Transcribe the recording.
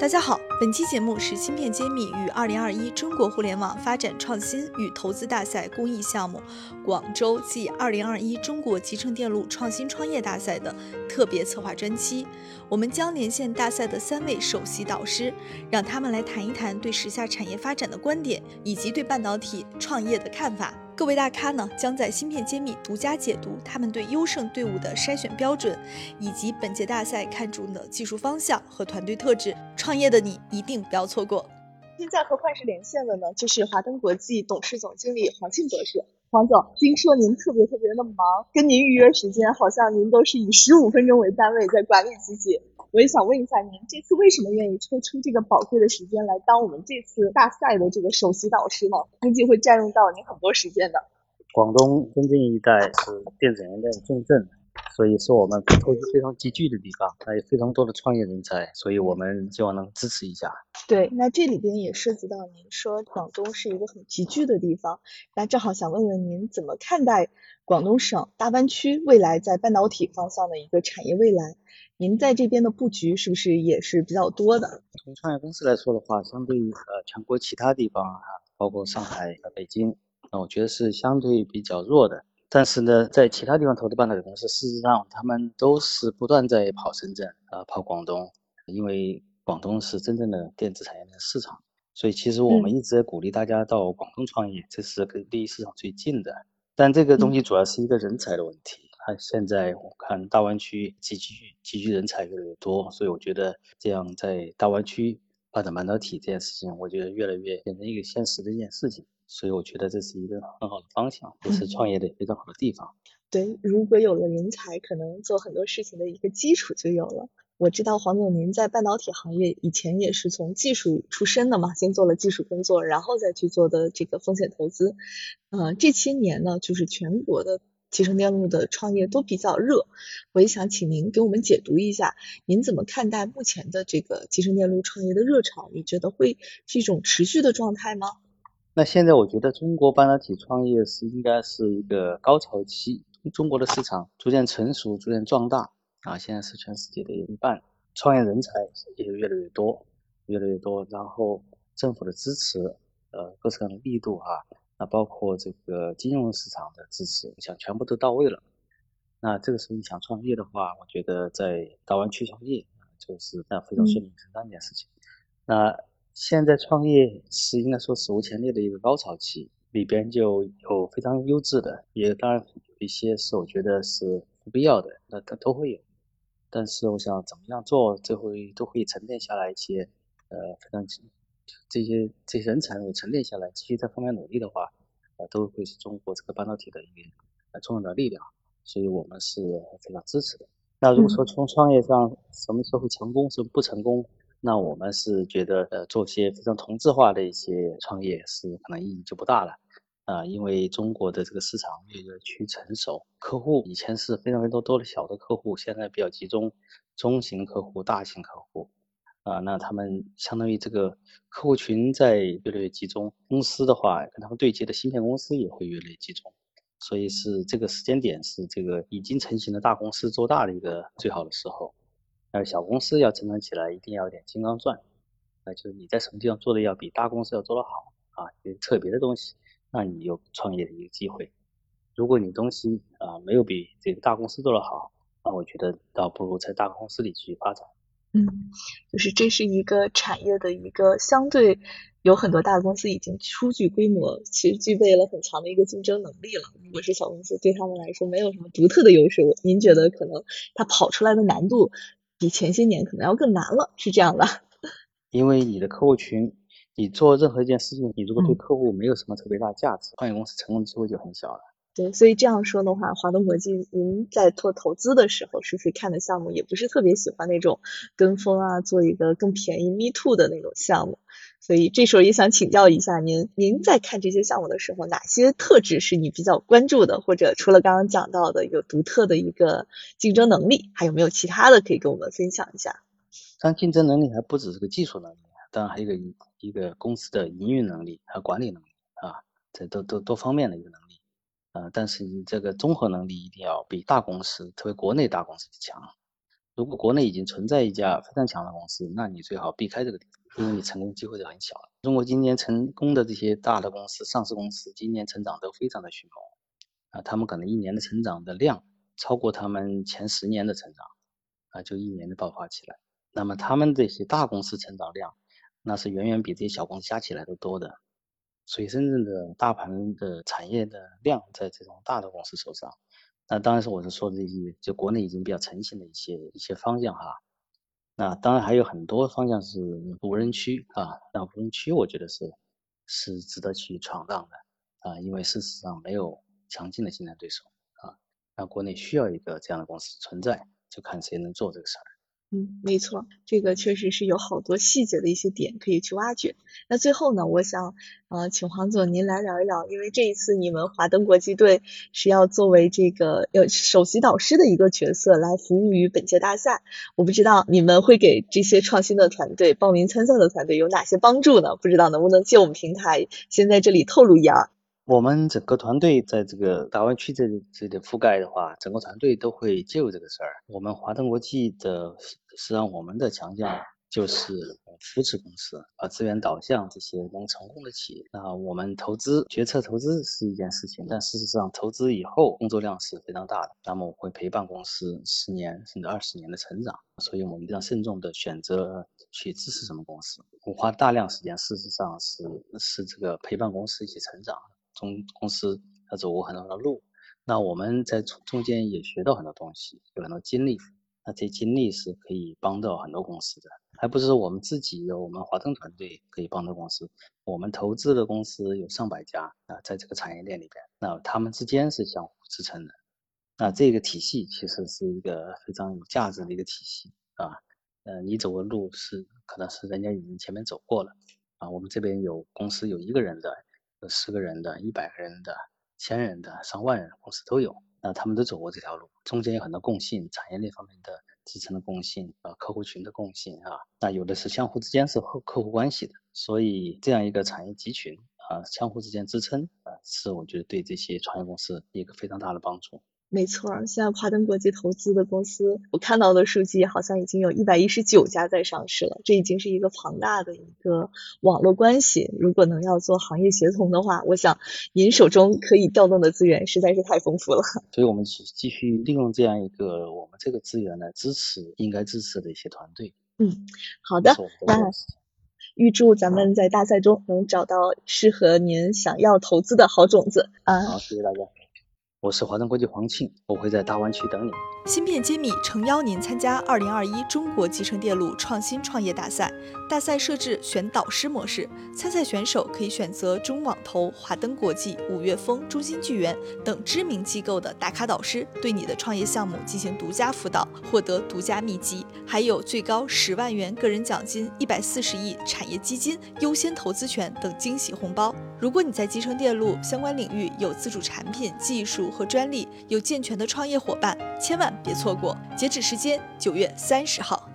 大家好，本期节目是芯片揭秘与二零二一中国互联网发展创新与投资大赛公益项目——广州暨二零二一中国集成电路创新创业大赛的特别策划专期。我们将连线大赛的三位首席导师，让他们来谈一谈对时下产业发展的观点，以及对半导体创业的看法。各位大咖呢，将在芯片揭秘独家解读他们对优胜队伍的筛选标准，以及本届大赛看重的技术方向和团队特质。创业的你一定不要错过。现在和幻视连线的呢，就是华登国际董事总经理黄庆博士。黄总，听说您特别特别的忙，跟您预约时间，好像您都是以十五分钟为单位在管理自己。我也想问一下您，这次为什么愿意抽出这个宝贵的时间来当我们这次大赛的这个首席导师呢？估计会占用到您很多时间的。广东深圳一带是电子元件重镇，所以是我们投资非常集聚的地方，还有非常多的创业人才，所以我们希望能支持一下。对，那这里边也涉及到您说广东是一个很集聚的地方，那正好想问问您怎么看待广东省大湾区未来在半导体方向的一个产业未来？您在这边的布局是不是也是比较多的？从创业公司来说的话，相对于呃全国其他地方啊，包括上海和北京，那我觉得是相对比较弱的。但是呢，在其他地方投的半导体公司，事实上他们都是不断在跑深圳啊，跑广东，因为广东是真正的电子产业的市场。所以其实我们一直在鼓励大家到广东创业，这是跟离市场最近的。但这个东西主要是一个人才的问题。啊，现在我看大湾区集聚集聚人才越来越多，所以我觉得这样在大湾区发展半导体这件事情，我觉得越来越变成一个现实的一件事情。所以我觉得这是一个很好的方向，也是创业的非常好的地方。对，如果有了人才，可能做很多事情的一个基础就有了。我知道黄总您在半导体行业以前也是从技术出身的嘛，先做了技术工作，然后再去做的这个风险投资。呃，这些年呢，就是全国的。集成电路的创业都比较热，我也想请您给我们解读一下，您怎么看待目前的这个集成电路创业的热潮？你觉得会是一种持续的状态吗？那现在我觉得中国半导体创业是应该是一个高潮期，中国的市场逐渐成熟、逐渐壮大啊，现在是全世界的一半，创业人才也越来越多，越来越多，然后政府的支持，呃，各种力度啊。那包括这个金融市场的支持，我想全部都到位了。那这个时候你想创业的话，我觉得在大湾区创业就是那非常顺理成章一件事情。那现在创业是应该说史无前例的一个高潮期，里边就有非常优质的，也当然有一些是我觉得是不必要的，那它都会有。但是我想怎么样做，最后都会沉淀下来一些，呃，非常。这些这些人才如果沉淀下来，继续在方面努力的话，呃，都会是中国这个半导体的一个重要的力量，所以我们是非常支持的。那如果说从创业上什么时候成功，什么不成功，那我们是觉得呃做些非常同质化的一些创业是可能意义就不大了，啊，因为中国的这个市场越来越趋成熟，客户以前是非常非常多的小的客户，现在比较集中，中型客户、大型客户。啊，那他们相当于这个客户群在越来越集中，公司的话跟他们对接的芯片公司也会越来越集中，所以是这个时间点是这个已经成型的大公司做大的一个最好的时候，呃小公司要成长起来一定要有点金刚钻，啊，就是你在什么地方做的要比大公司要做得好啊，有特别的东西，那你有创业的一个机会。如果你东西啊没有比这个大公司做得好，那我觉得倒不如在大公司里去发展。嗯，就是这是一个产业的一个相对有很多大公司已经初具规模，其实具备了很强的一个竞争能力了。如果是小公司，对他们来说没有什么独特的优势，您觉得可能它跑出来的难度比前些年可能要更难了，是这样的？因为你的客户群，你做任何一件事情，你如果对客户没有什么特别大价值，创业公司成功机会就很小了。对，所以这样说的话，华东国际，您在做投资的时候，是不是看的项目也不是特别喜欢那种跟风啊，做一个更便宜 me too 的那种项目？所以这时候也想请教一下您，您在看这些项目的时候，哪些特质是你比较关注的？或者除了刚刚讲到的有独特的一个竞争能力，还有没有其他的可以跟我们分享一下？当然，竞争能力还不只是个技术能力，当然还有一个一个公司的营运能力和管理能力啊，这都都多方面的一个能力。啊，但是你这个综合能力一定要比大公司，特别国内大公司强。如果国内已经存在一家非常强的公司，那你最好避开这个地方，因为你成功机会就很小了。中国今年成功的这些大的公司、上市公司，今年成长都非常的迅猛啊，他们可能一年的成长的量超过他们前十年的成长啊，就一年的爆发起来。那么他们这些大公司成长量，那是远远比这些小公司加起来都多的。所以深圳的大盘的产业的量在这种大的公司手上。那当然是我是说这些，就国内已经比较成型的一些一些方向哈。那当然还有很多方向是无人区啊，那无人区我觉得是是值得去闯荡的啊，因为事实上没有强劲的竞争对手啊，那国内需要一个这样的公司存在，就看谁能做这个事儿。嗯，没错，这个确实是有好多细节的一些点可以去挖掘。那最后呢，我想呃，请黄总您来聊一聊，因为这一次你们华登国际队是要作为这个呃首席导师的一个角色来服务于本届大赛。我不知道你们会给这些创新的团队、报名参赛的团队有哪些帮助呢？不知道能不能借我们平台先在这里透露一二。我们整个团队在这个大湾区这这里覆盖的话，整个团队都会介入这个事儿。我们华东国际的，实际上我们的强项就是扶持公司，啊，资源导向这些能成功的企业。那我们投资决策投资是一件事情，但事实上投资以后工作量是非常大的。那么我会陪伴公司十年甚至二十年的成长，所以我们非常慎重的选择去支持什么公司。我花大量时间，事实上是是这个陪伴公司一起成长。中公司他走过很多的路，那我们在中中间也学到很多东西，有很多经历。那这经历是可以帮到很多公司的，还不是我们自己有我们华登团队可以帮到公司。我们投资的公司有上百家啊，在这个产业链里边，那他们之间是相互支撑的。那这个体系其实是一个非常有价值的一个体系啊。呃，你走的路是可能是人家已经前面走过了啊。我们这边有公司有一个人在。有十个人的、一百个人的、千人的、上万人的公司都有，那他们都走过这条路，中间有很多共性，产业链方面的支撑的共性啊，客户群的共性啊，那有的是相互之间是客客户关系的，所以这样一个产业集群啊，相互之间支撑啊，是我觉得对这些创业公司一个非常大的帮助。没错，现在华登国际投资的公司，我看到的数据好像已经有一百一十九家在上市了，这已经是一个庞大的一个网络关系。如果能要做行业协同的话，我想您手中可以调动的资源实在是太丰富了。所以我们继继续利用这样一个我们这个资源来支持应该支持的一些团队。嗯，好的，那预祝咱们在大赛中能找到适合您想要投资的好种子啊！好，谢谢大家。我是华登国际黄庆，我会在大湾区等你。芯片揭秘诚邀您参加二零二一中国集成电路创新创业大赛。大赛设置选导师模式，参赛选手可以选择中网投、华登国际、五月风、中芯聚源等知名机构的打卡导师，对你的创业项目进行独家辅导，获得独家秘籍，还有最高十万元个人奖金、一百四十亿产业基金优先投资权等惊喜红包。如果你在集成电路相关领域有自主产品、技术和专利，有健全的创业伙伴，千万别错过。截止时间九月三十号。